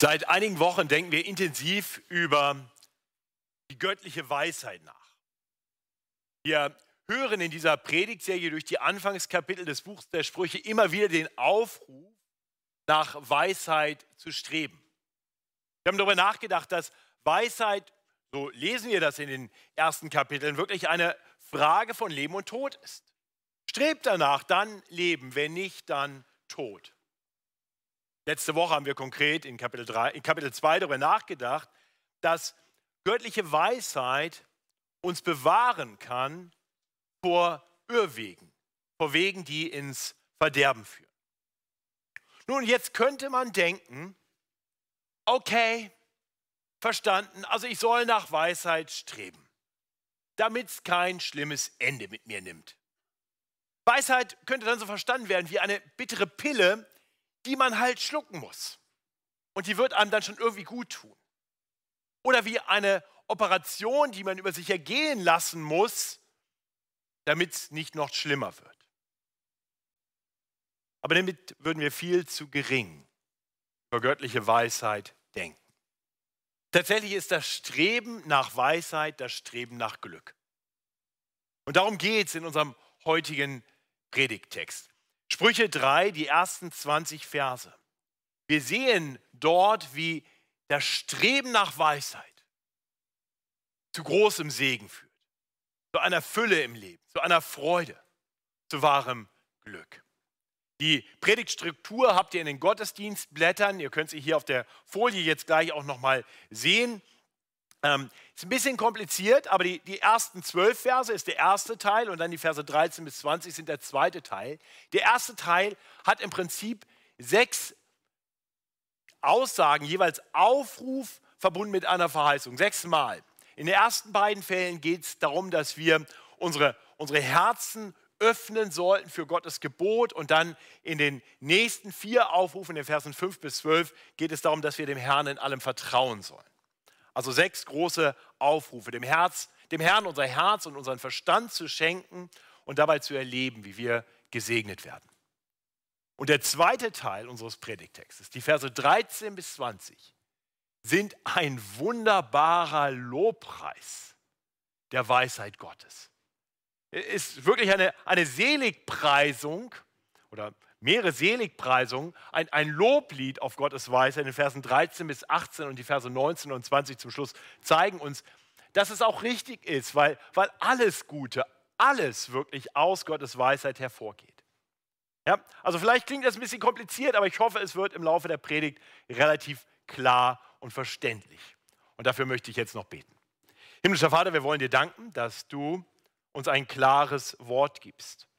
Seit einigen Wochen denken wir intensiv über die göttliche Weisheit nach. Wir hören in dieser Predigtserie durch die Anfangskapitel des Buchs der Sprüche immer wieder den Aufruf, nach Weisheit zu streben. Wir haben darüber nachgedacht, dass Weisheit, so lesen wir das in den ersten Kapiteln, wirklich eine Frage von Leben und Tod ist. Strebt danach, dann Leben, wenn nicht, dann Tod. Letzte Woche haben wir konkret in Kapitel, 3, in Kapitel 2 darüber nachgedacht, dass göttliche Weisheit uns bewahren kann vor Irrwegen, vor Wegen, die ins Verderben führen. Nun, jetzt könnte man denken, okay, verstanden, also ich soll nach Weisheit streben, damit es kein schlimmes Ende mit mir nimmt. Weisheit könnte dann so verstanden werden wie eine bittere Pille, die man halt schlucken muss. Und die wird einem dann schon irgendwie gut tun. Oder wie eine Operation, die man über sich ergehen lassen muss, damit es nicht noch schlimmer wird. Aber damit würden wir viel zu gering über göttliche Weisheit denken. Tatsächlich ist das Streben nach Weisheit das Streben nach Glück. Und darum geht es in unserem heutigen Predigttext. Sprüche 3, die ersten 20 Verse. Wir sehen dort, wie das Streben nach Weisheit zu großem Segen führt, zu einer Fülle im Leben, zu einer Freude, zu wahrem Glück. Die Predigtstruktur habt ihr in den Gottesdienstblättern. Ihr könnt sie hier auf der Folie jetzt gleich auch nochmal sehen. Ähm, ist ein bisschen kompliziert, aber die, die ersten zwölf Verse ist der erste Teil und dann die Verse 13 bis 20 sind der zweite Teil. Der erste Teil hat im Prinzip sechs Aussagen, jeweils Aufruf verbunden mit einer Verheißung, sechsmal. In den ersten beiden Fällen geht es darum, dass wir unsere, unsere Herzen öffnen sollten für Gottes Gebot. Und dann in den nächsten vier Aufrufen, in den Versen 5 bis 12, geht es darum, dass wir dem Herrn in allem vertrauen sollen. Also sechs große Aufrufe, dem, Herz, dem Herrn unser Herz und unseren Verstand zu schenken und dabei zu erleben, wie wir gesegnet werden. Und der zweite Teil unseres Predigtextes, die Verse 13 bis 20, sind ein wunderbarer Lobpreis der Weisheit Gottes. Es ist wirklich eine, eine Seligpreisung oder mehrere Seligpreisungen, ein, ein Loblied auf Gottes Weisheit in den Versen 13 bis 18 und die Verse 19 und 20 zum Schluss zeigen uns, dass es auch richtig ist, weil, weil alles Gute, alles wirklich aus Gottes Weisheit hervorgeht. Ja, also vielleicht klingt das ein bisschen kompliziert, aber ich hoffe, es wird im Laufe der Predigt relativ klar und verständlich. Und dafür möchte ich jetzt noch beten. Himmlischer Vater, wir wollen dir danken, dass du uns ein klares Wort gibst.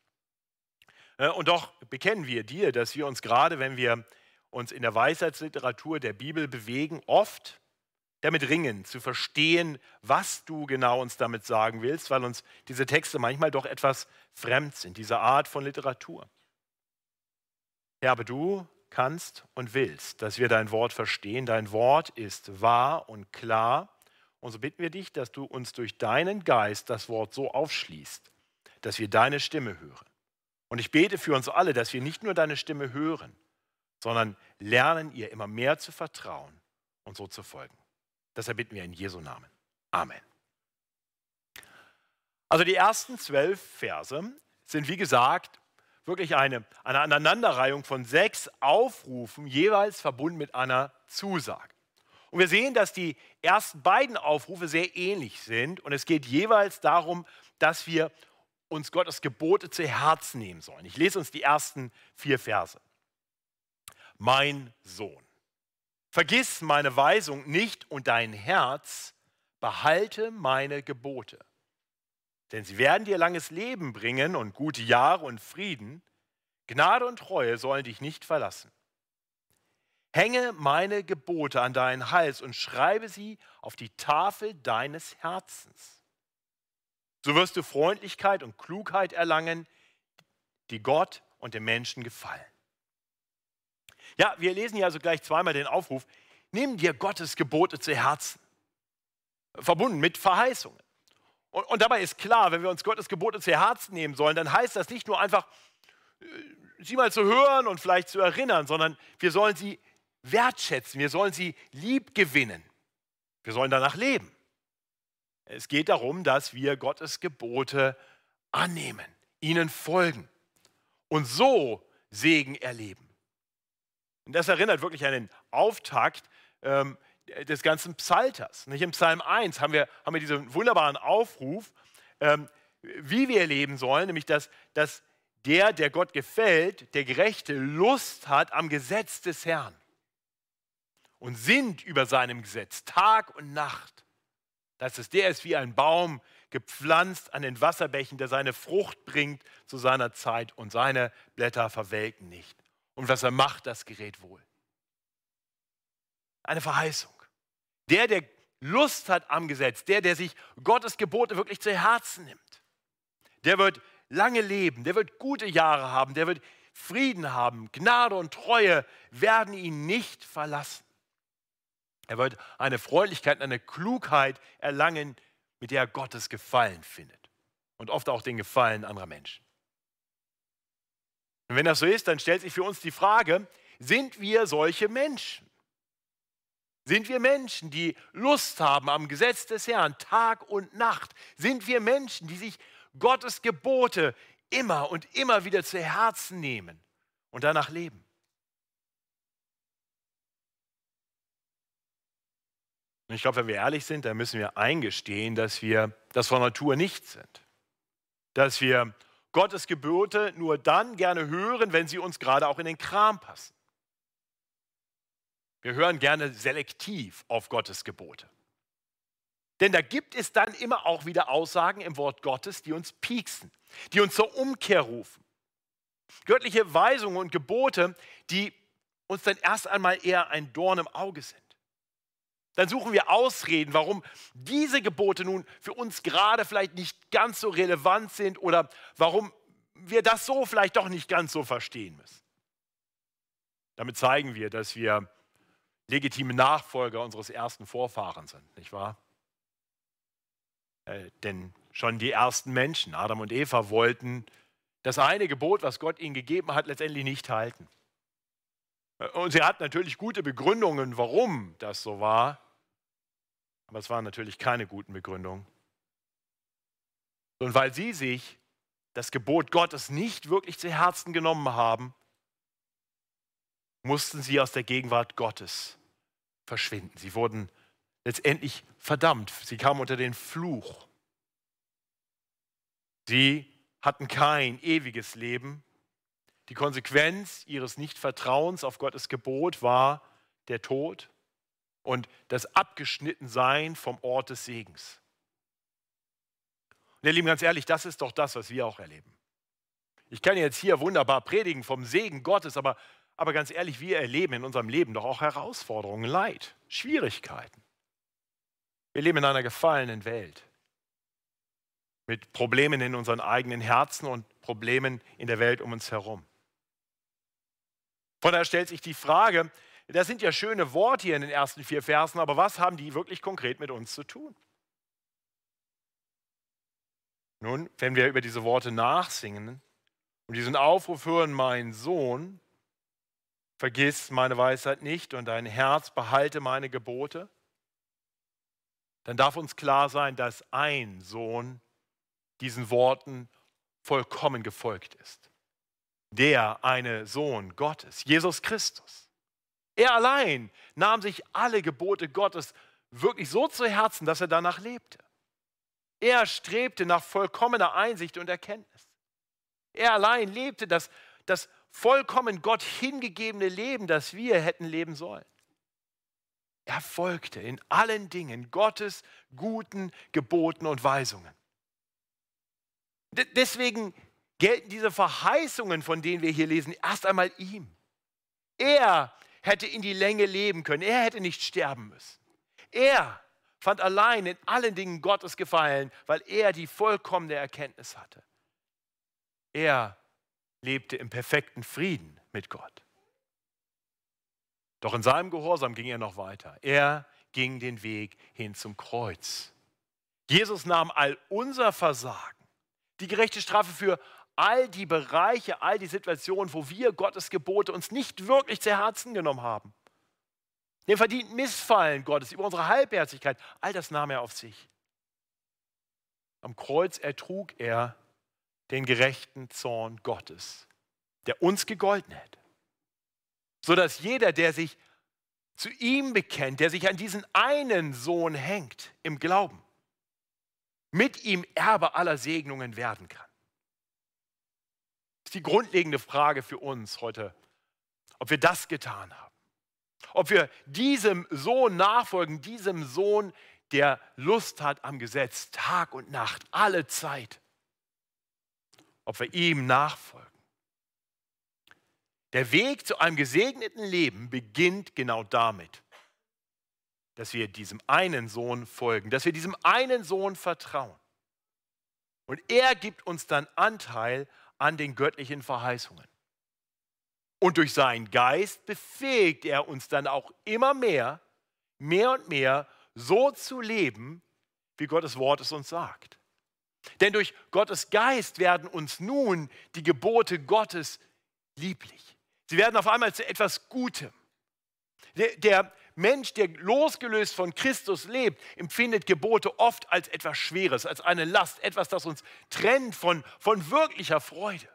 Äh, und doch bekennen wir dir, dass wir uns gerade, wenn wir uns in der Weisheitsliteratur der Bibel bewegen, oft damit ringen, zu verstehen, was du genau uns damit sagen willst, weil uns diese Texte manchmal doch etwas fremd sind, diese Art von Literatur. Ja, aber du kannst und willst, dass wir dein Wort verstehen. Dein Wort ist wahr und klar. Und so bitten wir dich, dass du uns durch deinen Geist das Wort so aufschließt, dass wir deine Stimme hören. Und ich bete für uns alle, dass wir nicht nur deine Stimme hören, sondern lernen, ihr immer mehr zu vertrauen und so zu folgen. Deshalb bitten wir in Jesu Namen. Amen. Also die ersten zwölf Verse sind, wie gesagt, wirklich eine, eine Aneinanderreihung von sechs Aufrufen, jeweils verbunden mit einer Zusage. Und wir sehen, dass die ersten beiden Aufrufe sehr ähnlich sind und es geht jeweils darum, dass wir uns Gottes Gebote zu Herzen nehmen sollen. Ich lese uns die ersten vier Verse. Mein Sohn, vergiss meine Weisung nicht und dein Herz behalte meine Gebote. Denn sie werden dir langes Leben bringen und gute Jahre und Frieden. Gnade und Treue sollen dich nicht verlassen. Hänge meine Gebote an deinen Hals und schreibe sie auf die Tafel deines Herzens. So wirst du Freundlichkeit und Klugheit erlangen, die Gott und dem Menschen gefallen. Ja, wir lesen hier also gleich zweimal den Aufruf, nimm dir Gottes Gebote zu Herzen, verbunden mit Verheißungen. Und, und, dabei ist klar, wenn wir uns Gottes Gebote zu Herzen nehmen sollen, dann heißt das nicht nur einfach, äh, sie mal zu hören und vielleicht zu erinnern, sondern wir sollen sie wertschätzen, wir sollen sie lieb gewinnen. Wir sollen danach leben. Es geht darum, dass wir Gottes Gebote annehmen, ihnen folgen und so Segen erleben. Und das erinnert wirklich an den Auftakt ähm, des ganzen Psalters. Nicht? Im Psalm 1 haben wir, haben wir diesen wunderbaren Aufruf, ähm, wie wir leben sollen, nämlich dass, dass der, der Gott gefällt, der Gerechte, Lust hat am Gesetz des Herrn und sinnt über seinem Gesetz Tag und Nacht. Das ist, der ist wie ein Baum gepflanzt an den Wasserbächen, der seine Frucht bringt zu seiner Zeit und seine Blätter verwelken nicht. Und was er macht, das gerät wohl. Eine Verheißung. Der, der Lust hat am Gesetz, der, der sich Gottes Gebote wirklich zu Herzen nimmt, der wird lange leben, der wird gute Jahre haben, der wird Frieden haben, Gnade und Treue werden ihn nicht verlassen. Er wird eine Freundlichkeit, eine Klugheit erlangen, mit der er Gottes Gefallen findet und oft auch den Gefallen anderer Menschen. Und wenn das so ist, dann stellt sich für uns die Frage, sind wir solche Menschen? Sind wir Menschen, die Lust haben am Gesetz des Herrn Tag und Nacht? Sind wir Menschen, die sich Gottes Gebote immer und immer wieder zu Herzen nehmen und danach leben? Und ich glaube, wenn wir ehrlich sind, dann müssen wir eingestehen, dass wir das von Natur nicht sind. Dass wir Gottes Gebote nur dann gerne hören, wenn sie uns gerade auch in den Kram passen. Wir hören gerne selektiv auf Gottes Gebote. Denn da gibt es dann immer auch wieder Aussagen im Wort Gottes, die uns pieksen, die uns zur Umkehr rufen. Göttliche Weisungen und Gebote, die uns dann erst einmal eher ein Dorn im Auge sind. Dann suchen wir Ausreden, warum diese Gebote nun für uns gerade vielleicht nicht ganz so relevant sind oder warum wir das so vielleicht doch nicht ganz so verstehen müssen. Damit zeigen wir, dass wir legitime Nachfolger unseres ersten Vorfahren sind, nicht wahr? Äh, denn schon die ersten Menschen, Adam und Eva, wollten das eine Gebot, was Gott ihnen gegeben hat, letztendlich nicht halten. Und sie hat natürlich gute Begründungen, warum das so war, aber es waren natürlich keine guten Begründungen. Und weil sie sich das Gebot Gottes nicht wirklich zu Herzen genommen haben, mussten sie aus der Gegenwart Gottes verschwinden. Sie wurden letztendlich verdammt. Sie kamen unter den Fluch. Sie hatten kein ewiges Leben, die Konsequenz ihres Nichtvertrauens auf Gottes Gebot war der Tod und das Abgeschnittensein vom Ort des Segens. Und ihr Lieben, ganz ehrlich, das ist doch das, was wir auch erleben. Ich kann jetzt hier wunderbar predigen vom Segen Gottes, aber, aber ganz ehrlich, wir erleben in unserem Leben doch auch Herausforderungen, Leid, Schwierigkeiten. Wir leben in einer gefallenen Welt mit Problemen in unseren eigenen Herzen und Problemen in der Welt um uns herum. Von daher stellt sich die Frage, das sind ja schöne Worte hier in den ersten vier Versen, aber was haben die wirklich konkret mit uns zu tun? Nun, wenn wir über diese Worte nachsingen und diesen Aufruf hören, mein Sohn, vergiss meine Weisheit nicht und dein Herz behalte meine Gebote, dann darf uns klar sein, dass ein Sohn diesen Worten vollkommen gefolgt ist der eine Sohn Gottes, Jesus Christus. Er allein nahm sich alle Gebote Gottes wirklich so zu Herzen, dass er danach lebte. Er strebte nach vollkommener Einsicht und Erkenntnis. Er allein lebte das, das vollkommen Gott hingegebene Leben, das wir hätten leben sollen. Er folgte in allen Dingen Gottes guten Geboten und Weisungen. Deswegen gelten diese Verheißungen, von denen wir hier lesen, erst einmal ihm. Er hätte in die Länge leben können. Er hätte nicht sterben müssen. Er fand allein in allen Dingen Gottes Gefallen, weil er die vollkommene Erkenntnis hatte. Er lebte im perfekten Frieden mit Gott. Doch in seinem Gehorsam ging er noch weiter. Er ging den Weg hin zum Kreuz. Jesus nahm all unser Versagen, die gerechte Strafe für all die Bereiche, all die Situationen, wo wir Gottes Gebote uns nicht wirklich zu Herzen genommen haben, den verdienten Missfallen Gottes, über unsere Halbherzigkeit, all das nahm er auf sich. Am Kreuz ertrug er den gerechten Zorn Gottes, der uns gegolten hätte. Sodass jeder, der sich zu ihm bekennt, der sich an diesen einen Sohn hängt im Glauben, mit ihm Erbe aller Segnungen werden kann. Ist die grundlegende Frage für uns heute, ob wir das getan haben. Ob wir diesem Sohn nachfolgen, diesem Sohn, der Lust hat am Gesetz, Tag und Nacht, alle Zeit. Ob wir ihm nachfolgen. Der Weg zu einem gesegneten Leben beginnt genau damit, dass wir diesem einen Sohn folgen, dass wir diesem einen Sohn vertrauen. Und er gibt uns dann Anteil an den göttlichen Verheißungen. Und durch seinen Geist befähigt er uns dann auch immer mehr, mehr und mehr so zu leben, wie Gottes Wort es uns sagt. Denn durch Gottes Geist werden uns nun die Gebote Gottes lieblich. Sie werden auf einmal zu etwas Gutem. Der, der, Mensch, der losgelöst von Christus lebt, empfindet Gebote oft als etwas Schweres, als eine Last, etwas, das uns trennt von, von wirklicher Freude.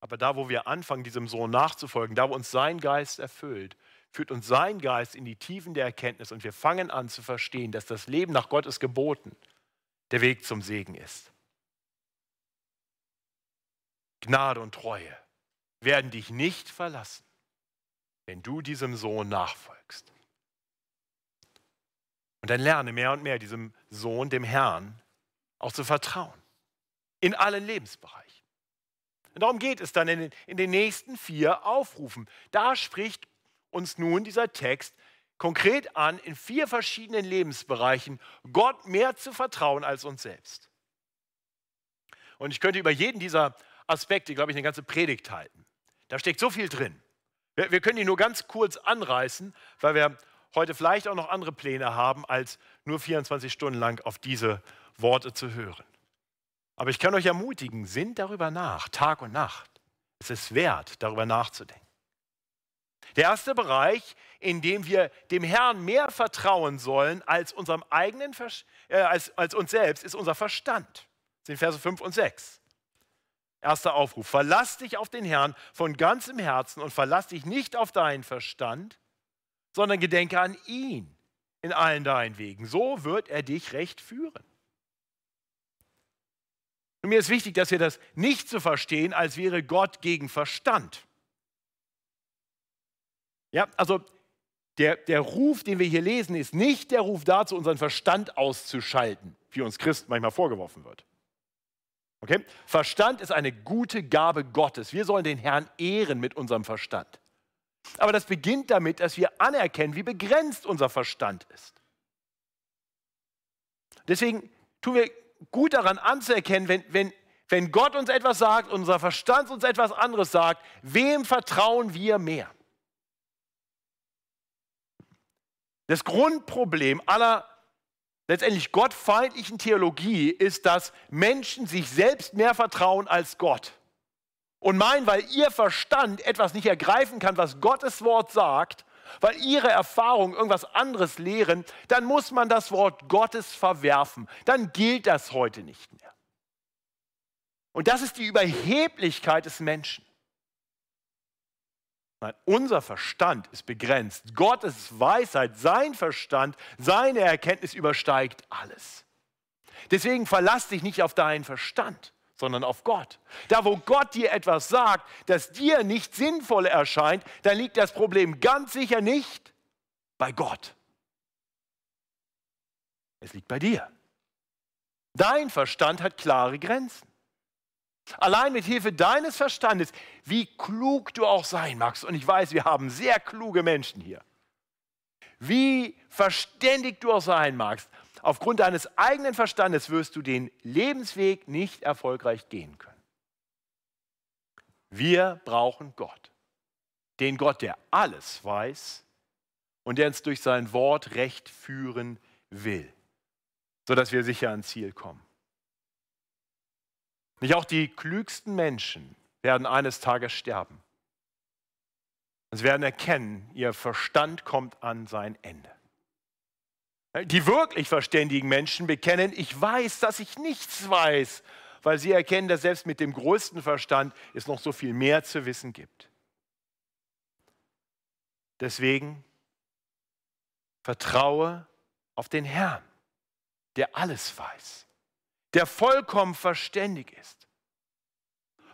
Aber da, wo wir anfangen, diesem Sohn nachzufolgen, da, wo uns sein Geist erfüllt, führt uns sein Geist in die Tiefen der Erkenntnis und wir fangen an zu verstehen, dass das Leben nach Gottes Geboten der Weg zum Segen ist. Gnade und Treue werden dich nicht verlassen wenn du diesem Sohn nachfolgst. Und dann lerne mehr und mehr diesem Sohn, dem Herrn, auch zu vertrauen. In allen Lebensbereichen. Und darum geht es dann in den, in den nächsten vier Aufrufen. Da spricht uns nun dieser Text konkret an, in vier verschiedenen Lebensbereichen Gott mehr zu vertrauen als uns selbst. Und ich könnte über jeden dieser Aspekte, glaube ich, eine ganze Predigt halten. Da steckt so viel drin. Wir, wir können die nur ganz kurz anreißen, weil wir heute vielleicht auch noch andere Pläne haben, als nur 24 Stunden lang auf diese Worte zu hören. Aber ich kann euch ermutigen, sinnt darüber nach, Tag und Nacht. Es ist wert, darüber nachzudenken. Der erste Bereich, in dem wir dem Herrn mehr vertrauen sollen als unserem eigenen, äh, als, als uns selbst, ist unser Verstand. Das sind Verse 5 und 6. Erster Aufruf. Verlass dich auf den Herrn von ganzem Herzen und verlass dich nicht auf deinen Verstand, sondern gedenke an ihn in allen deinen Wegen. So wird er dich recht führen. Und mir ist wichtig, dass wir das nicht so verstehen, als wäre Gott gegen Verstand. Ja, also der, der Ruf, den wir hier lesen, ist nicht der Ruf dazu, unseren Verstand auszuschalten, wie uns Christen manchmal vorgeworfen wird. Okay? Verstand ist eine gute Gabe Gottes. Wir sollen den Herrn ehren mit unserem Verstand. Aber das beginnt damit, dass wir anerkennen, wie begrenzt unser Verstand ist. Deswegen tun wir gut daran anzuerkennen, wenn, wenn, wenn Gott uns etwas sagt, unser Verstand uns etwas anderes sagt, wem vertrauen wir mehr? Das Grundproblem aller letztendlich gottfeindlichen Theologie ist, dass Menschen sich selbst mehr vertrauen als Gott. Und meinen, weil ihr Verstand etwas nicht ergreifen kann, was Gottes Wort sagt, weil ihre Erfahrungen irgendwas anderes lehren, dann muss man das Wort Gottes verwerfen. Dann gilt das heute nicht mehr. Und das ist die Überheblichkeit des Menschen. Nein, unser Verstand ist begrenzt. Gottes Weisheit, sein Verstand, seine Erkenntnis übersteigt alles. Deswegen verlass dich nicht auf deinen Verstand, sondern auf Gott. Da, wo Gott dir etwas sagt, das dir nicht sinnvoll erscheint, dann liegt das Problem ganz sicher nicht bei Gott. Es liegt bei dir. Dein Verstand hat klare Grenzen. Allein mit Hilfe deines Verstandes, wie klug du auch sein magst, und ich weiß, wir haben sehr kluge Menschen hier, wie verständig du auch sein magst, aufgrund deines eigenen Verstandes wirst du den Lebensweg nicht erfolgreich gehen können. Wir brauchen Gott, den Gott, der alles weiß und der uns durch sein Wort recht führen will, sodass wir sicher ans Ziel kommen. Nicht auch die klügsten Menschen werden eines Tages sterben. Sie werden erkennen, ihr Verstand kommt an sein Ende. Die wirklich verständigen Menschen bekennen, ich weiß, dass ich nichts weiß, weil sie erkennen, dass selbst mit dem größten Verstand es noch so viel mehr zu wissen gibt. Deswegen vertraue auf den Herrn, der alles weiß, der vollkommen verständig ist.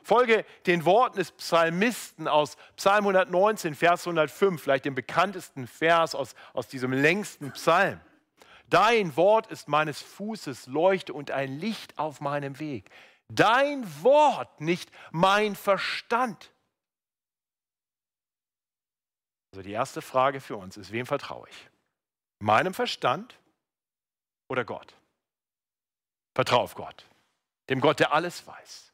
Folge den Worten des Psalmisten aus Psalm 119, Vers 105, vielleicht dem bekanntesten Vers aus, aus diesem längsten Psalm. Dein Wort ist meines Fußes Leuchte und ein Licht auf meinem Weg. Dein Wort, nicht mein Verstand. Also die erste Frage für uns ist, wem vertraue ich? Meinem Verstand oder Gott? Vertraue auf Gott, dem Gott, der alles weiß.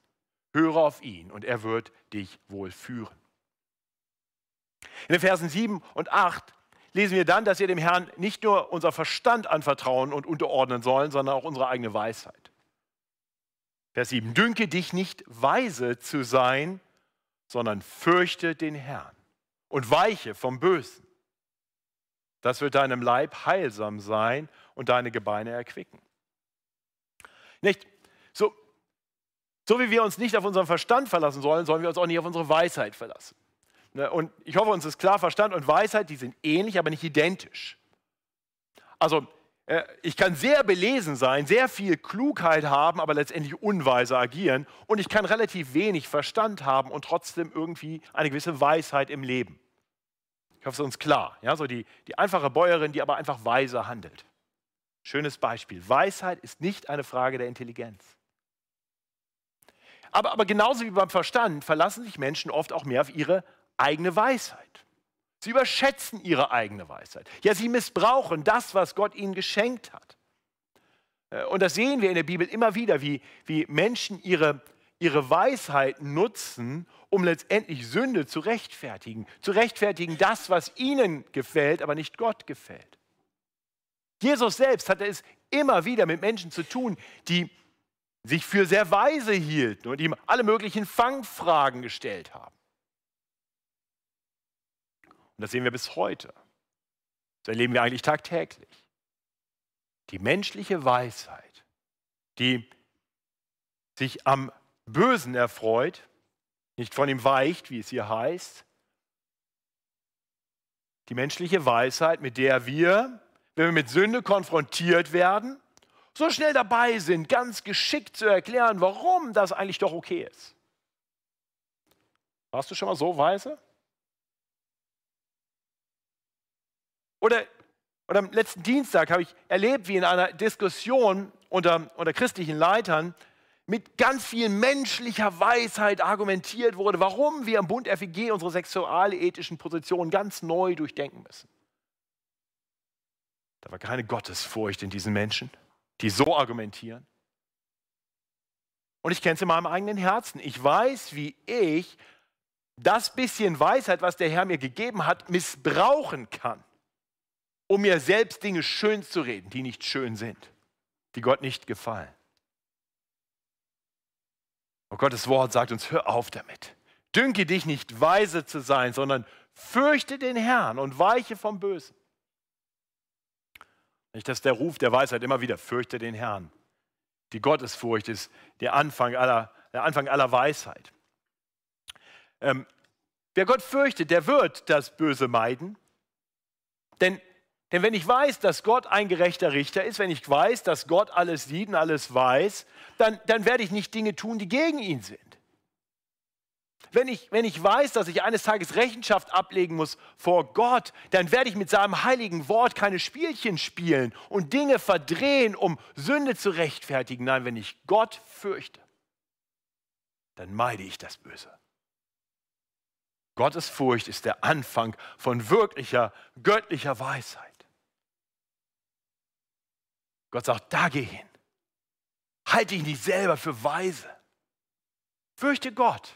Höre auf ihn und er wird dich wohl führen. In den Versen 7 und 8 lesen wir dann, dass wir dem Herrn nicht nur unser Verstand anvertrauen und unterordnen sollen, sondern auch unsere eigene Weisheit. Vers 7. Dünke dich nicht weise zu sein, sondern fürchte den Herrn und weiche vom Bösen. Das wird deinem Leib heilsam sein und deine Gebeine erquicken. Nicht? So, so wie wir uns nicht auf unseren Verstand verlassen sollen, sollen wir uns auch nicht auf unsere Weisheit verlassen. Ne, und ich hoffe, uns ist klar, Verstand und Weisheit, die sind ähnlich, aber nicht identisch. Also, äh, ich kann sehr belesen sein, sehr viel Klugheit haben, aber letztendlich unweise agieren. Und ich kann relativ wenig Verstand haben und trotzdem irgendwie eine gewisse Weisheit im Leben. Ich hoffe, es ist uns klar. Ja, so die, die einfache Bäuerin, die aber einfach weise handelt. Schönes Beispiel. Weisheit ist nicht eine Frage der Intelligenz. Aber, aber genauso wie beim Verstand verlassen sich Menschen oft auch mehr auf ihre eigene Weisheit. Sie überschätzen ihre eigene Weisheit. Ja, sie missbrauchen das, was Gott ihnen geschenkt hat. Äh, und das sehen wir in der Bibel immer wieder, wie, wie Menschen ihre, ihre Weisheit nutzen, um letztendlich Sünde zu rechtfertigen. Zu rechtfertigen das, was ihnen gefällt, aber nicht Gott gefällt. Jesus selbst hatte es immer wieder mit Menschen zu tun, die sich für sehr weise hielten und ihm alle möglichen Fangfragen gestellt haben. Und das sehen wir bis heute. Das erleben wir eigentlich tagtäglich. Die menschliche Weisheit, die sich am Bösen erfreut, nicht von ihm weicht, wie es hier heißt. Die menschliche Weisheit, mit der wir wenn wir mit Sünde konfrontiert werden, so schnell dabei sind, ganz geschickt zu erklären, warum das eigentlich doch okay ist. Warst du schon mal so weise? Oder, oder am letzten Dienstag habe ich erlebt, wie in einer Diskussion unter, unter christlichen Leitern mit ganz viel menschlicher Weisheit argumentiert wurde, warum wir im Bund FEG unsere sexualethischen Positionen ganz neu durchdenken müssen. Da war keine Gottesfurcht in diesen Menschen, die so argumentieren. Und ich kenne es in meinem eigenen Herzen. Ich weiß, wie ich das bisschen Weisheit, was der Herr mir gegeben hat, missbrauchen kann, um mir selbst Dinge schön zu reden, die nicht schön sind, die Gott nicht gefallen. Und Gottes Wort sagt uns, hör auf damit. Dünke dich nicht weise zu sein, sondern fürchte den Herrn und weiche vom Bösen. Nicht, dass der Ruf der Weisheit immer wieder, fürchte den Herrn. Die Gottesfurcht ist der Anfang aller, der Anfang aller Weisheit. Ähm, wer Gott fürchtet, der wird das Böse meiden. Denn, denn wenn ich weiß, dass Gott ein gerechter Richter ist, wenn ich weiß, dass Gott alles sieht und alles weiß, dann, dann werde ich nicht Dinge tun, die gegen ihn sind. Wenn ich, wenn ich weiß, dass ich eines Tages Rechenschaft ablegen muss vor Gott, dann werde ich mit seinem heiligen Wort keine Spielchen spielen und Dinge verdrehen, um Sünde zu rechtfertigen. Nein, wenn ich Gott fürchte, dann meide ich das Böse. Gottes Furcht ist der Anfang von wirklicher göttlicher Weisheit. Gott sagt, da geh hin. Halte dich nicht selber für weise. Fürchte Gott.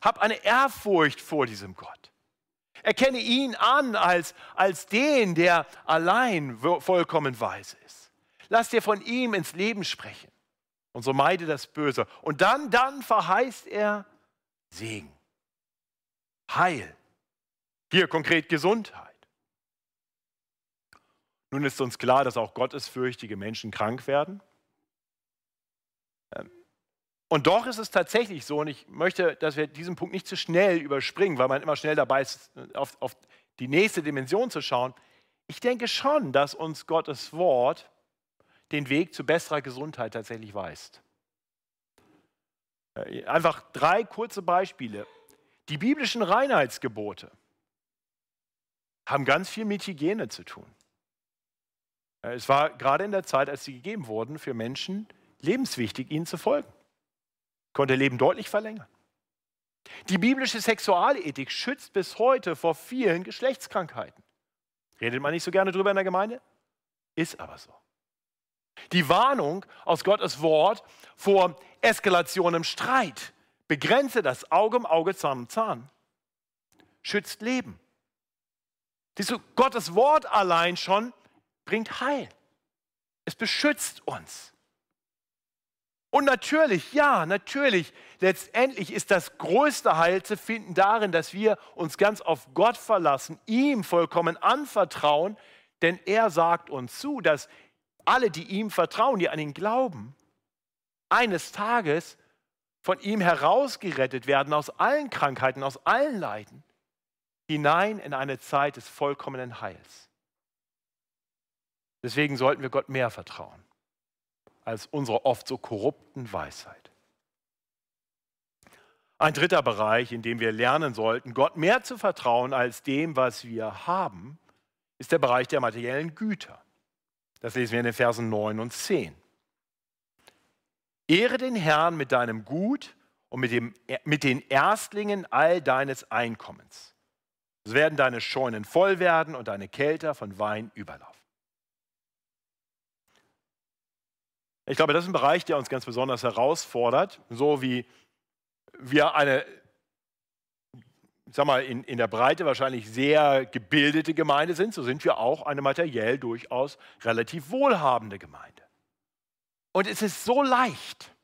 Hab eine Ehrfurcht vor diesem Gott. Erkenne ihn an als, als den, der allein vollkommen weise ist. Lass dir von ihm ins Leben sprechen. Und so meide das Böse. Und dann, dann verheißt er Segen, Heil, Hier konkret Gesundheit. Nun ist uns klar, dass auch gottesfürchtige Menschen krank werden. Und doch ist es tatsächlich so, und ich möchte, dass wir diesen Punkt nicht zu schnell überspringen, weil man immer schnell dabei ist, auf, auf die nächste Dimension zu schauen. Ich denke schon, dass uns Gottes Wort den Weg zu besserer Gesundheit tatsächlich weist. Äh, einfach drei kurze Beispiele. Die biblischen Reinheitsgebote haben ganz viel mit Hygiene zu tun. Äh, es war gerade in der Zeit, als sie gegeben wurden, für Menschen lebenswichtig, ihnen zu folgen. Konnte Leben deutlich verlängern. Die biblische Sexualethik schützt bis heute vor vielen Geschlechtskrankheiten. Redet man nicht so gerne drüber in der Gemeinde? Ist aber so. Die Warnung aus Gottes Wort vor Eskalation im Streit begrenze das Auge um Auge, Zahn um Zahn. Schützt Leben. Siehst du, Gottes Wort allein schon bringt Heil. Es beschützt uns. Und natürlich, ja, natürlich, letztendlich ist das größte Heil zu finden darin, dass wir uns ganz auf Gott verlassen, ihm vollkommen anvertrauen, denn er sagt uns zu, dass alle, die ihm vertrauen, die an ihn glauben, eines Tages von ihm herausgerettet werden aus allen Krankheiten, aus allen Leiden, hinein in eine Zeit des vollkommenen Heils. Deswegen sollten wir Gott mehr vertrauen als unserer oft so korrupten Weisheit. Ein dritter Bereich, in dem wir lernen sollten, Gott mehr zu vertrauen als dem, was wir haben, ist der Bereich der materiellen Güter. Das lesen wir in den Versen 9 und 10. Ehre den Herrn mit deinem Gut und mit, dem, mit den Erstlingen all deines Einkommens. So werden deine Scheunen voll werden und deine Kälter von Wein überlaufen. Ich glaube, das ist ein Bereich, der uns ganz besonders herausfordert, so wie wir eine, sag mal, in, in der Breite wahrscheinlich sehr gebildete Gemeinde sind, so sind wir auch eine materiell durchaus relativ wohlhabende Gemeinde. Und es ist so leicht,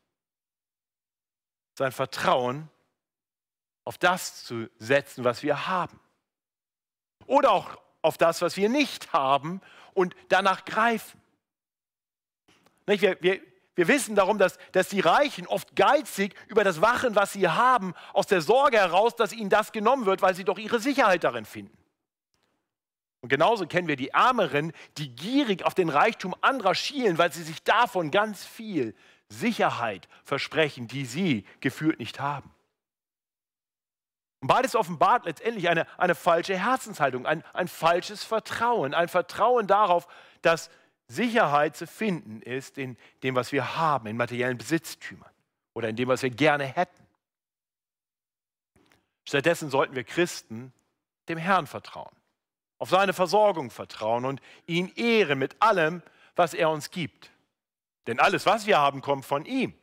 sein Vertrauen auf das zu setzen, was wir haben. Oder auch auf das, was wir nicht haben und danach greifen. Wir, wir, wir wissen darum, dass, dass die Reichen oft geizig über das Wachen, was sie haben, aus der Sorge heraus, dass ihnen das genommen wird, weil sie doch ihre Sicherheit darin finden. Und genauso kennen wir die Ärmeren, die gierig auf den Reichtum anderer schielen, weil sie sich davon ganz viel Sicherheit versprechen, die sie gefühlt nicht haben. Und beides offenbart letztendlich eine, eine falsche Herzenshaltung, ein, ein falsches Vertrauen, ein Vertrauen darauf, dass Sicherheit zu finden ist in dem, was wir haben, in materiellen Besitztümern oder in dem, was wir gerne hätten. Stattdessen sollten wir Christen dem Herrn vertrauen, auf seine Versorgung vertrauen und ihn ehren mit allem, was er uns gibt. Denn alles, was wir haben, kommt von ihm.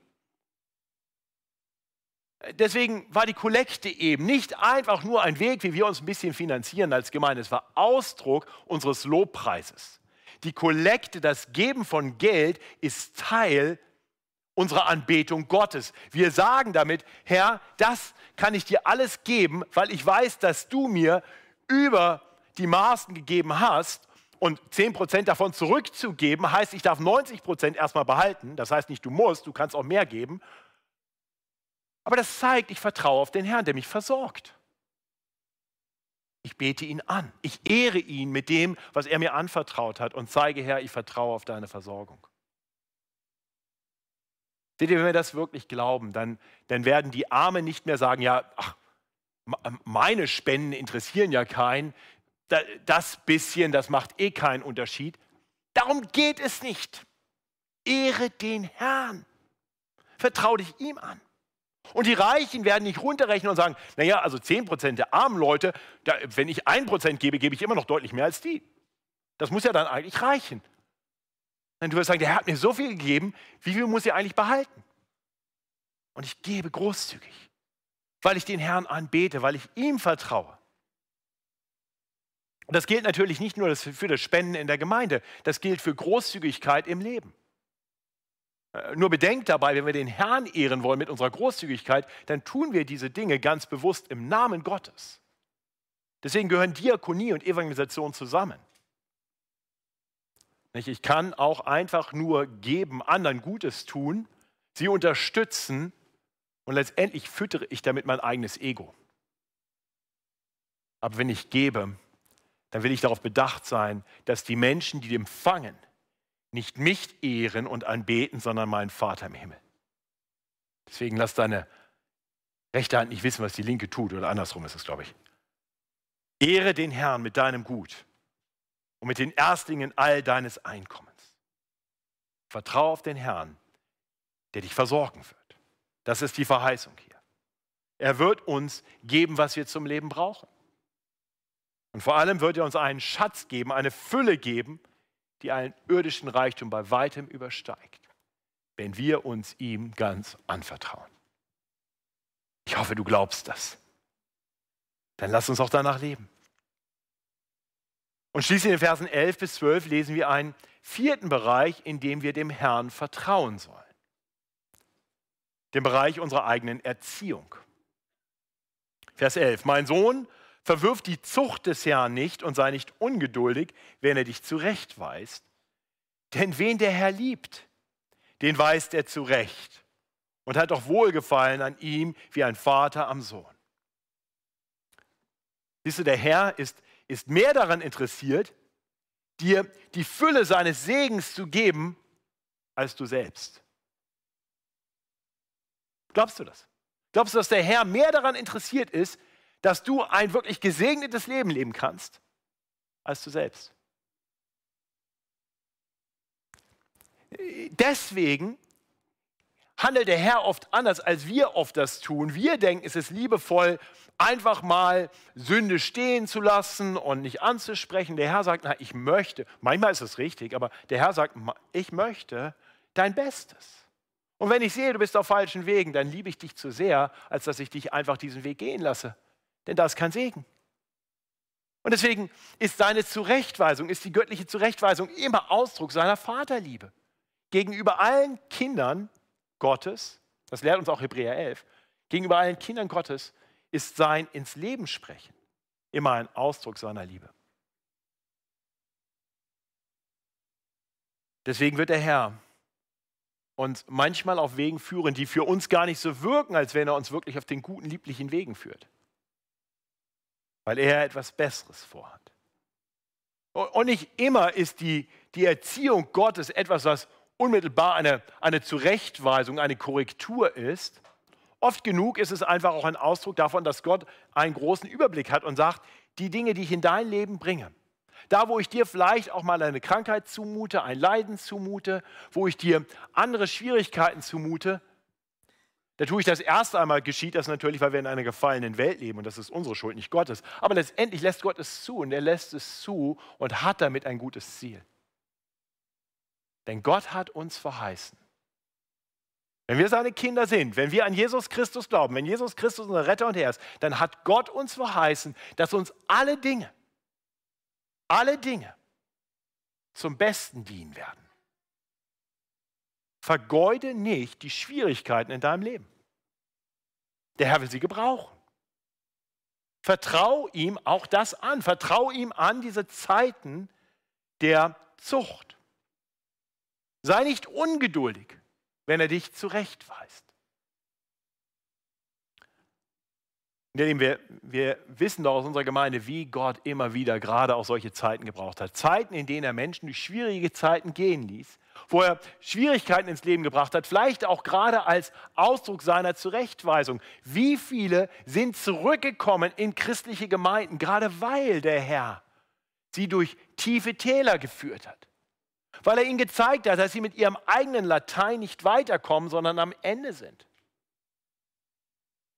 Deswegen war die Kollekte eben nicht einfach nur ein Weg, wie wir uns ein bisschen finanzieren als Gemeinde. Es war Ausdruck unseres Lobpreises. Die Kollekte, das Geben von Geld, ist Teil unserer Anbetung Gottes. Wir sagen damit, Herr, das kann ich dir alles geben, weil ich weiß, dass du mir über die Maßen gegeben hast. Und 10% davon zurückzugeben, heißt, ich darf 90% erstmal behalten. Das heißt nicht, du musst, du kannst auch mehr geben. Aber das zeigt, ich vertraue auf den Herrn, der mich versorgt. Ich bete ihn an. Ich ehre ihn mit dem, was er mir anvertraut hat und zeige, Herr, ich vertraue auf deine Versorgung. Seht ihr, wenn wir das wirklich glauben, dann, dann werden die Armen nicht mehr sagen, ja, ach, meine Spenden interessieren ja keinen, das bisschen, das macht eh keinen Unterschied. Darum geht es nicht. Ehre den Herrn. Vertraue dich ihm an. Und die Reichen werden nicht runterrechnen und sagen, naja, also 10% der armen Leute, da, wenn ich 1% gebe, gebe ich immer noch deutlich mehr als die. Das muss ja dann eigentlich reichen. Dann du wirst sagen, der Herr hat mir so viel gegeben, wie viel muss ich eigentlich behalten? Und ich gebe großzügig, weil ich den Herrn anbete, weil ich ihm vertraue. Und das gilt natürlich nicht nur für das Spenden in der Gemeinde, das gilt für Großzügigkeit im Leben. Äh, nur bedenkt dabei, wenn wir den Herrn ehren wollen mit unserer Großzügigkeit, dann tun wir diese Dinge ganz bewusst im Namen Gottes. Deswegen gehören Diakonie und Evangelisation zusammen. Ich kann auch einfach nur geben, anderen Gutes tun, sie unterstützen und letztendlich füttere ich damit mein eigenes Ego. Aber wenn ich gebe, dann will ich darauf bedacht sein, dass die Menschen, die empfangen, nicht mich ehren und anbeten, sondern meinen Vater im Himmel. Deswegen lass deine rechte Hand nicht wissen, was die linke tut, oder andersrum ist es, glaube ich. Ehre den Herrn mit deinem Gut und mit den Erstlingen all deines Einkommens. Vertraue auf den Herrn, der dich versorgen wird. Das ist die Verheißung hier. Er wird uns geben, was wir zum Leben brauchen. Und vor allem wird er uns einen Schatz geben, eine Fülle geben, die allen irdischen Reichtum bei weitem übersteigt, wenn wir uns ihm ganz anvertrauen. Ich hoffe, du glaubst das. Dann lass uns auch danach leben. Und schließlich in den Versen 11 bis 12 lesen wir einen vierten Bereich, in dem wir dem Herrn vertrauen sollen. Den Bereich unserer eigenen Erziehung. Vers 11. Mein Sohn, verwirf die Zucht des Herrn nicht und sei nicht ungeduldig, wenn er dich zurechtweist. Denn wen der Herr liebt, den weist er zurecht und hat auch Wohlgefallen an ihm wie ein Vater am Sohn. Siehst du, der Herr ist ist mehr daran interessiert, dir die Fülle seines Segens zu geben, als du selbst. Glaubst du das? Glaubst du, dass der Herr mehr daran interessiert ist, dass du ein wirklich gesegnetes Leben leben kannst, als du selbst? Deswegen handelt der Herr oft anders, als wir oft das tun. Wir denken, es ist liebevoll, einfach mal Sünde stehen zu lassen und nicht anzusprechen. Der Herr sagt, na, ich möchte, manchmal ist es richtig, aber der Herr sagt, ich möchte dein Bestes. Und wenn ich sehe, du bist auf falschen Wegen, dann liebe ich dich zu sehr, als dass ich dich einfach diesen Weg gehen lasse. Denn da ist kein Segen. Und deswegen ist seine Zurechtweisung, ist die göttliche Zurechtweisung immer Ausdruck seiner Vaterliebe gegenüber allen Kindern Gottes. Das lehrt uns auch Hebräer 11. Gegenüber allen Kindern Gottes ist sein ins Leben sprechen immer ein Ausdruck seiner Liebe. Deswegen wird der Herr uns manchmal auf Wegen führen, die für uns gar nicht so wirken, als wenn er uns wirklich auf den guten, lieblichen Wegen führt. Weil er etwas Besseres vorhat. Und nicht immer ist die, die Erziehung Gottes etwas, was unmittelbar eine, eine Zurechtweisung, eine Korrektur ist, Oft genug ist es einfach auch ein Ausdruck davon, dass Gott einen großen Überblick hat und sagt, die Dinge, die ich in dein Leben bringe, da, wo ich dir vielleicht auch mal eine Krankheit zumute, ein Leiden zumute, wo ich dir andere Schwierigkeiten zumute, da tue ich das erst einmal, geschieht das natürlich, weil wir in einer gefallenen Welt leben und das ist unsere Schuld, nicht Gottes. Aber letztendlich lässt Gott es zu und er lässt es zu und hat damit ein gutes Ziel. Denn Gott hat uns verheißen, wenn wir seine Kinder sind, wenn wir an Jesus Christus glauben, wenn Jesus Christus unser Retter und Herr ist, dann hat Gott uns verheißen, dass uns alle Dinge, alle Dinge zum Besten dienen werden. Vergeude nicht die Schwierigkeiten in deinem Leben. Der Herr will sie gebrauchen. Vertrau ihm auch das an. Vertrau ihm an diese Zeiten der Zucht. Sei nicht ungeduldig wenn er dich zurechtweist. Wir, wir wissen doch aus unserer Gemeinde, wie Gott immer wieder gerade auch solche Zeiten gebraucht hat. Zeiten, in denen er Menschen durch schwierige Zeiten gehen ließ, wo er Schwierigkeiten ins Leben gebracht hat, vielleicht auch gerade als Ausdruck seiner Zurechtweisung. Wie viele sind zurückgekommen in christliche Gemeinden, gerade weil der Herr sie durch tiefe Täler geführt hat? weil er ihnen gezeigt hat, dass sie mit ihrem eigenen Latein nicht weiterkommen, sondern am Ende sind.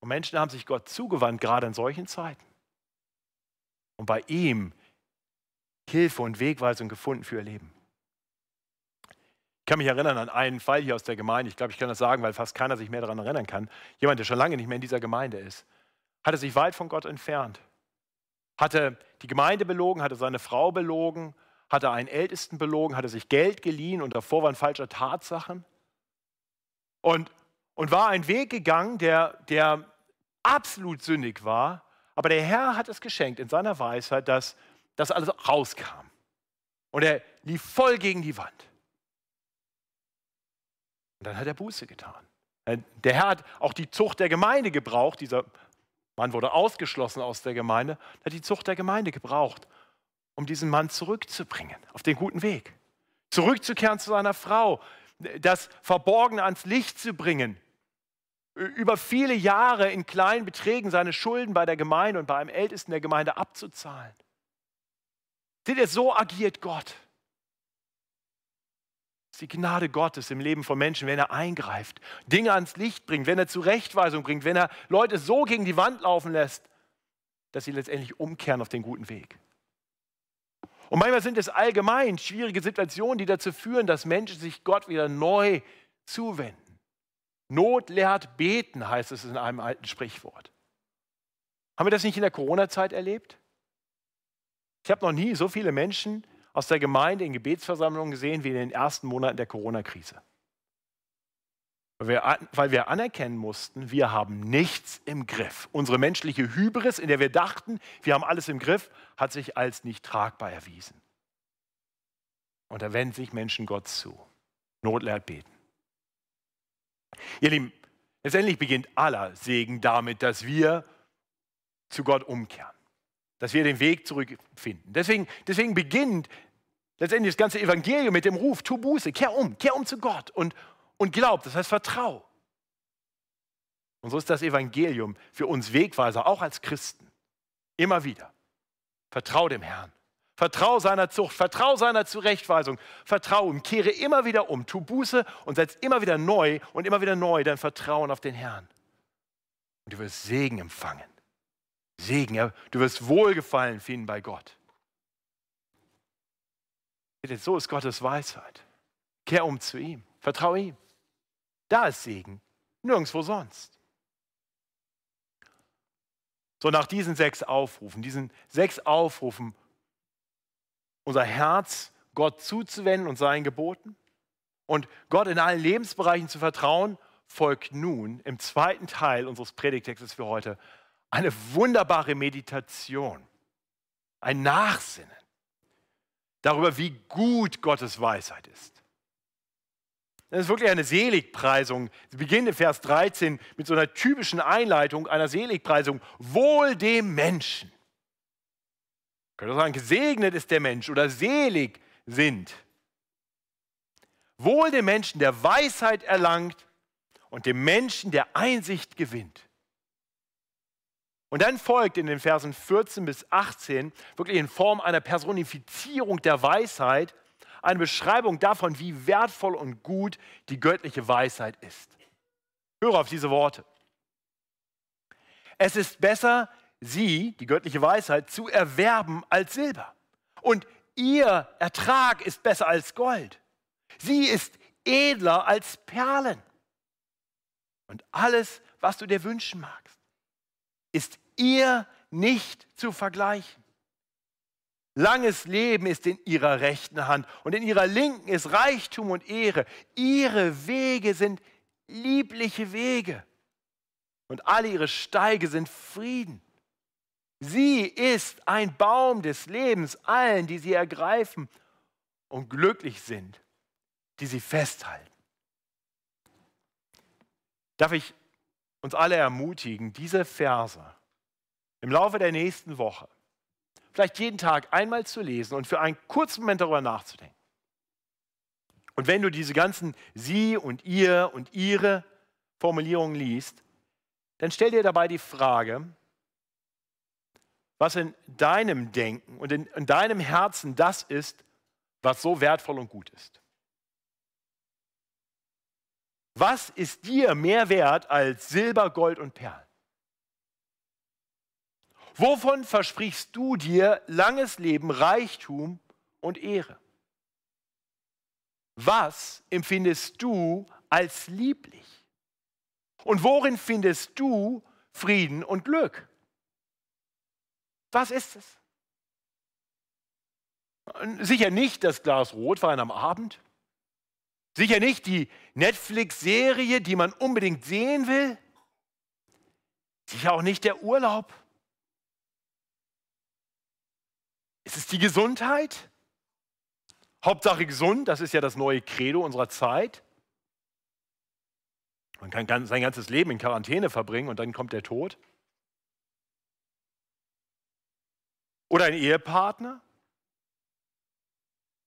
Und Menschen haben sich Gott zugewandt, gerade in solchen Zeiten. Und bei ihm Hilfe und Wegweisung gefunden für ihr Leben. Ich kann mich erinnern an einen Fall hier aus der Gemeinde. Ich glaube, ich kann das sagen, weil fast keiner sich mehr daran erinnern kann. Jemand, der schon lange nicht mehr in dieser Gemeinde ist, hatte sich weit von Gott entfernt, hatte die Gemeinde belogen, hatte seine Frau belogen, hat er einen Ältesten belogen, hat er sich Geld geliehen unter Vorwand falscher Tatsachen und, und war einen Weg gegangen, der, der absolut sündig war, Aber der Herr hat es geschenkt in seiner Weisheit, dass das alles rauskam. Und er lief voll gegen die Wand. Und dann hat er Buße getan. Der Herr hat auch die Zucht der Gemeinde gebraucht. Dieser Mann wurde ausgeschlossen aus der Gemeinde. Er hat die Zucht der Gemeinde gebraucht, um diesen Mann zurückzubringen auf den guten Weg. Zurückzukehren zu seiner Frau, das Verborgene ans Licht zu bringen, über viele Jahre in kleinen Beträgen seine Schulden bei der Gemeinde und bei einem Ältesten der Gemeinde abzuzahlen. Seht ihr, so agiert Gott. Das ist die Gnade Gottes im Leben von Menschen, wenn er eingreift, Dinge ans Licht bringt, wenn er Zurechtweisung bringt, wenn er Leute so gegen die Wand laufen lässt, dass sie letztendlich umkehren auf den guten Weg. Und manchmal sind es allgemein schwierige Situationen, die dazu führen, dass Menschen sich Gott wieder neu zuwenden. Not lehrt beten, heißt es in einem alten Sprichwort. Haben wir das nicht in der Corona-Zeit erlebt? Ich habe noch nie so viele Menschen aus der Gemeinde in Gebetsversammlungen gesehen wie in den ersten Monaten der Corona-Krise. Weil wir, anerkennen mussten, wir haben nichts im Griff. Unsere menschliche Hybris, in der wir dachten, wir haben alles im Griff, hat sich als nicht tragbar erwiesen. Und da wenden sich Menschen Gott zu. Not lehrt beten. Ihr Lieben, letztendlich beginnt aller Segen damit, dass wir zu Gott umkehren, dass wir den Weg zurückfinden. Deswegen, deswegen beginnt letztendlich das ganze Evangelium mit dem Ruf, tu Buße, kehr um, kehr um zu Gott und, und glaub, das heißt vertrau. Und so ist das Evangelium für uns Wegweiser, auch als Christen. Immer wieder. Vertrau dem Herrn. Vertrau seiner Zucht, vertrau seiner Zurechtweisung, vertrau ihm, kehre immer wieder um, tu Buße und setz immer wieder neu und immer wieder neu dein Vertrauen auf den Herrn. Und du wirst Segen empfangen. Segen, du wirst Wohlgefallen finden bei Gott. So ist Gottes Weisheit. Kehr um zu ihm, vertrau ihm. Da ist Segen, nirgendwo sonst. So nach diesen sechs Aufrufen, diesen sechs Aufrufen unser Herz Gott zuzuwenden und seinen Geboten und Gott in allen Lebensbereichen zu vertrauen, folgt nun im zweiten Teil unseres Predigtextes für heute eine wunderbare Meditation, ein Nachsinnen darüber, wie gut Gottes Weisheit ist. Das ist wirklich eine Seligpreisung. Sie beginnt in Vers 13 mit so einer typischen Einleitung einer Seligpreisung. Wohl dem Menschen, könnte sagen, gesegnet ist der Mensch oder selig sind. Wohl dem Menschen, der Weisheit erlangt und dem Menschen, der Einsicht gewinnt. Und dann folgt in den Versen 14 bis 18 wirklich in Form einer Personifizierung der Weisheit eine Beschreibung davon, wie wertvoll und gut die göttliche Weisheit ist. Höre auf diese Worte. Es ist besser, sie, die göttliche Weisheit, zu erwerben als Silber. Und ihr Ertrag ist besser als Gold. Sie ist edler als Perlen. Und alles, was du dir wünschen magst, ist ihr nicht zu vergleichen. Langes Leben ist in ihrer rechten Hand und in ihrer linken ist Reichtum und Ehre. Ihre Wege sind liebliche Wege und alle ihre Steige sind Frieden. Sie ist ein Baum des Lebens allen, die sie ergreifen und glücklich sind, die sie festhalten. Darf ich uns alle ermutigen, diese Verse im Laufe der nächsten Woche, vielleicht jeden Tag einmal zu lesen und für einen kurzen Moment darüber nachzudenken. Und wenn du diese ganzen Sie und Ihr und Ihre Formulierungen liest, dann stell dir dabei die Frage, was in deinem Denken und in, in deinem Herzen das ist, was so wertvoll und gut ist. Was ist dir mehr wert als Silber, Gold und Perlen? Wovon versprichst du dir langes Leben, Reichtum und Ehre? Was empfindest du als lieblich? Und worin findest du Frieden und Glück? Was ist es? Sicher nicht das Glas Rotwein am Abend. Sicher nicht die Netflix-Serie, die man unbedingt sehen will. Sicher auch nicht der Urlaub. Ist es die Gesundheit? Hauptsache gesund, das ist ja das neue Credo unserer Zeit. Man kann sein ganzes Leben in Quarantäne verbringen und dann kommt der Tod. Oder ein Ehepartner.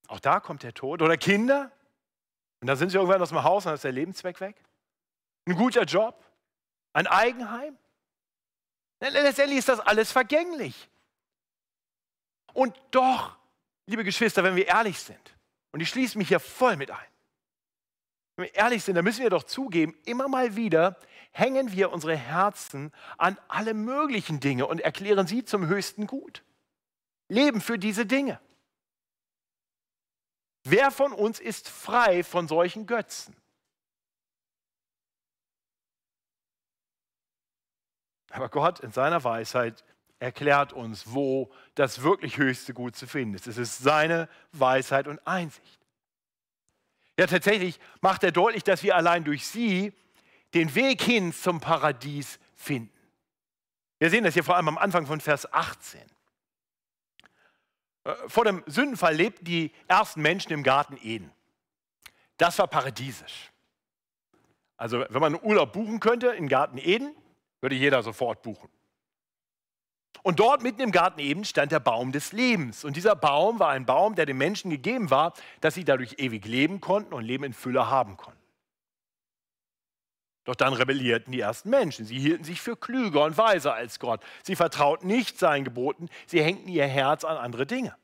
Auch da kommt der Tod. Oder Kinder. Und dann sind sie irgendwann aus dem Haus und dann ist der Lebenszweck weg. Ein guter Job. Ein Eigenheim. Letztendlich ist das alles vergänglich. Und doch, liebe Geschwister, wenn wir ehrlich sind, und ich schließe mich hier voll mit ein, wenn wir ehrlich sind, dann müssen wir doch zugeben, immer mal wieder hängen wir unsere Herzen an alle möglichen Dinge und erklären sie zum höchsten Gut. Leben für diese Dinge. Wer von uns ist frei von solchen Götzen? Aber Gott in seiner Weisheit erklärt uns, wo das wirklich höchste Gut zu finden ist. Es ist seine Weisheit und Einsicht. Ja, tatsächlich macht er deutlich, dass wir allein durch sie den Weg hin zum Paradies finden. Wir sehen das hier vor allem am Anfang von Vers 18. Äh, vor dem Sündenfall lebten die ersten Menschen im Garten Eden. Das war paradiesisch. Also wenn man einen Urlaub buchen könnte im Garten Eden, würde jeder sofort buchen. Und dort mitten im Garten Eden stand der Baum des Lebens. Und dieser Baum war ein Baum, der den Menschen gegeben war, dass sie dadurch ewig leben konnten und Leben in Fülle haben konnten. Doch dann rebellierten die ersten Menschen. Sie hielten sich für klüger und weiser als Gott. Sie vertrauten nicht seinen Geboten. Sie hängten ihr Herz an andere Dinge.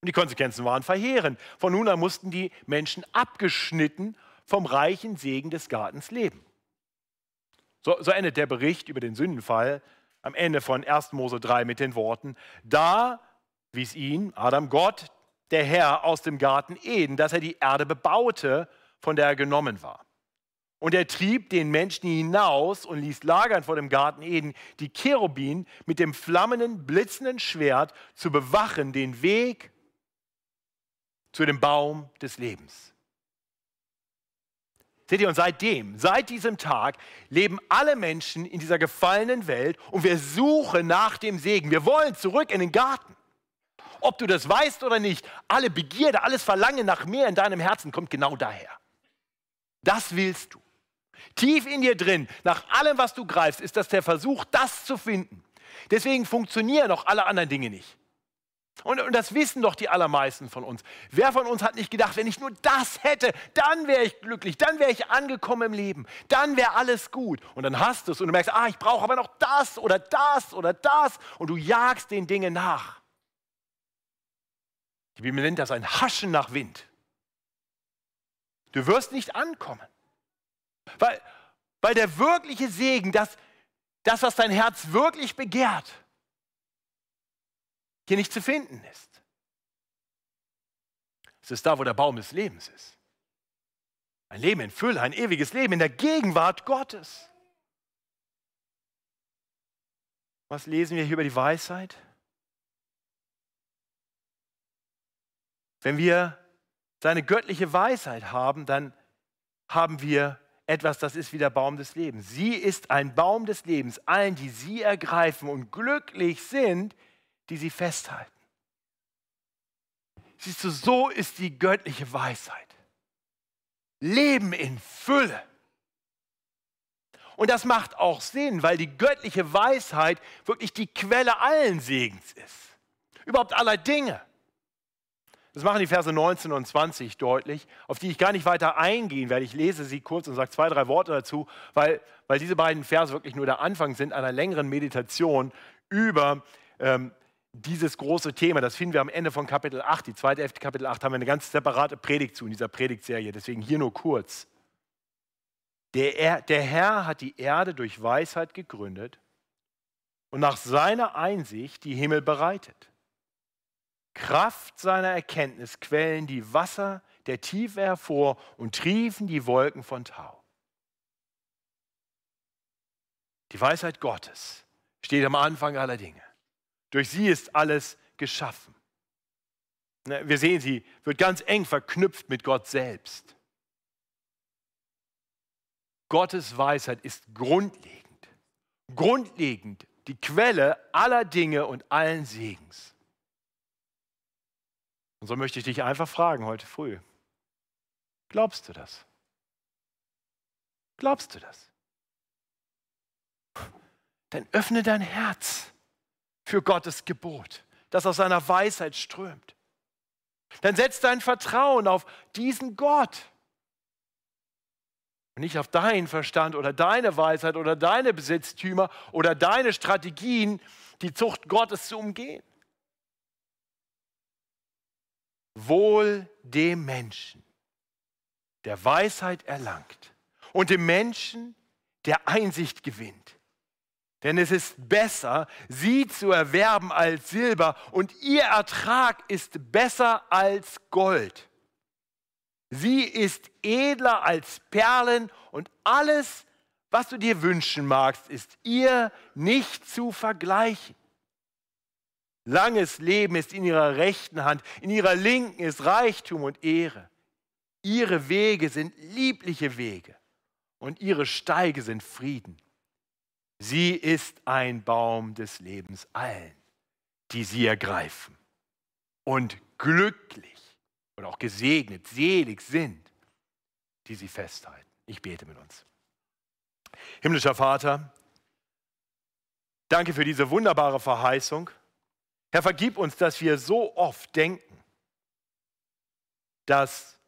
Und die Konsequenzen waren verheerend. Von nun an mussten die Menschen abgeschnitten vom reichen Segen des Gartens leben. So, so endet der Bericht über den Sündenfall am Ende von 1. Mose 3 mit den Worten, da wies ihn, Adam, Gott, der Herr aus dem Garten Eden, dass er die Erde bebaute, von der er genommen war. Und er trieb den Menschen hinaus und ließ lagern vor dem Garten Eden die Cherubin mit dem flammenden, blitzenden Schwert zu bewachen den Weg zu dem Baum des Lebens. Seht ihr, und seitdem, seit diesem Tag, leben alle Menschen in dieser gefallenen Welt und wir suchen nach dem Segen. Wir wollen zurück in den Garten. Ob du das weißt oder nicht, alle Begierde, alles Verlangen nach mehr in deinem Herzen kommt genau daher. Das willst du. Tief in dir drin, nach allem, was du greifst, ist das der Versuch, das zu finden. Deswegen funktionieren auch alle anderen Dinge nicht. Und, und, das wissen doch die allermeisten von uns. Wer von uns hat nicht gedacht, wenn ich nur das hätte, dann wäre ich glücklich, dann wäre ich angekommen im Leben, dann wäre alles gut. Und dann hast du es und du merkst, ah, ich brauche aber noch das oder das oder das und du jagst den Dingen nach. Die Bibel nennt das ein Haschen nach Wind. Du wirst nicht ankommen. Weil, weil der wirkliche Segen, das, das, was dein Herz wirklich begehrt, hier nicht zu finden ist. Es ist da, wo der Baum des Lebens ist. Ein Leben in Fülle, ein ewiges Leben in der Gegenwart Gottes. Was lesen wir hier über die Weisheit? Wenn wir seine göttliche Weisheit haben, dann haben wir etwas, das ist wie der Baum des Lebens. Sie ist ein Baum des Lebens, allen, die sie ergreifen und glücklich sind, die sie festhalten. Siehst du, so ist die göttliche Weisheit. Leben in Fülle. Und das macht auch Sinn, weil die göttliche Weisheit wirklich die Quelle allen Segens ist. Überhaupt aller Dinge. Das machen die Verse 19 und 20 deutlich, auf die ich gar nicht weiter eingehen werde. Ich lese sie kurz und sage zwei, drei Worte dazu, weil, weil diese beiden Verse wirklich nur der Anfang sind einer längeren Meditation über ähm, dieses große Thema, das finden wir am Ende von Kapitel 8. Die zweite Hälfte Kapitel 8 haben wir eine ganz separate Predigt zu in dieser Predigtserie, deswegen hier nur kurz. Der, der Herr hat die Erde durch Weisheit gegründet und nach seiner Einsicht die Himmel bereitet. Kraft seiner Erkenntnis quellen die Wasser der Tiefe hervor und triefen die Wolken von Tau. Die Weisheit Gottes steht am Anfang aller Dinge. Durch sie ist alles geschaffen. Wir sehen, sie wird ganz eng verknüpft mit Gott selbst. Gottes Weisheit ist grundlegend, grundlegend die Quelle aller Dinge und allen Segens. Und so möchte ich dich einfach fragen heute früh. Glaubst du das? Glaubst du das? Dann öffne dein Herz für Gottes Gebot, das aus seiner Weisheit strömt. Dann setz dein Vertrauen auf diesen Gott und nicht auf deinen Verstand oder deine Weisheit oder deine Besitztümer oder deine Strategien, die Zucht Gottes zu umgehen. Wohl dem Menschen, der Weisheit erlangt und dem Menschen, der Einsicht gewinnt. Denn es ist besser, sie zu erwerben als Silber und ihr Ertrag ist besser als Gold. Sie ist edler als Perlen und alles, was du dir wünschen magst, ist ihr nicht zu vergleichen. Langes Leben ist in ihrer rechten Hand, in ihrer linken ist Reichtum und Ehre. Ihre Wege sind liebliche Wege und ihre Steige sind Frieden. Sie ist ein Baum des Lebens allen, die sie ergreifen. Und glücklich oder auch gesegnet, selig sind, die sie festhalten. Ich bete mit uns. Himmlischer Vater, danke für diese wunderbare Verheißung. Herr, vergib uns, dass wir so oft denken, dass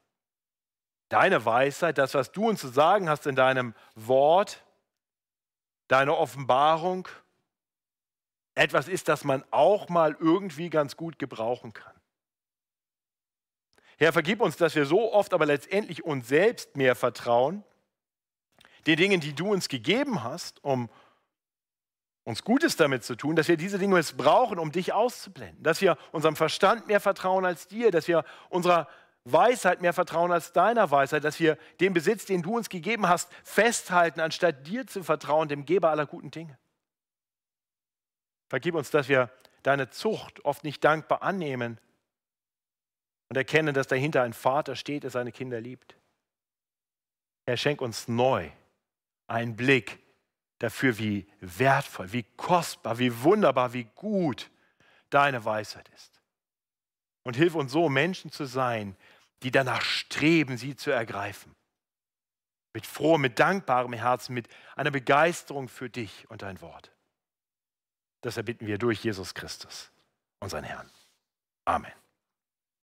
deine Weisheit, das, was du uns zu sagen hast in deinem Wort, deine Offenbarung, etwas ist, das man auch mal irgendwie ganz gut gebrauchen kann. Herr, vergib uns, dass wir so oft aber letztendlich uns selbst mehr vertrauen, den Dingen, die du uns gegeben hast, um uns Gutes damit zu tun, dass wir diese Dinge jetzt brauchen, um dich auszublenden, dass wir unserem Verstand mehr vertrauen als dir, dass wir unserer Weisheit mehr vertrauen als deiner Weisheit, dass wir den Besitz, den du uns gegeben hast, festhalten, anstatt dir zu vertrauen, dem Geber aller guten Dinge. Vergib uns, dass wir deine Zucht oft nicht dankbar annehmen, und erkennen, dass dahinter ein Vater steht, der seine Kinder liebt. Er schenkt uns neu einen Blick dafür, wie wertvoll, wie kostbar, wie wunderbar, wie gut deine Weisheit ist. Und hilf uns so, Menschen zu sein, die danach streben, sie zu ergreifen. Mit frohem, mit dankbarem Herzen, mit einer Begeisterung für dich und dein Wort. Das erbitten wir durch Jesus Christus, unseren Herrn. Amen.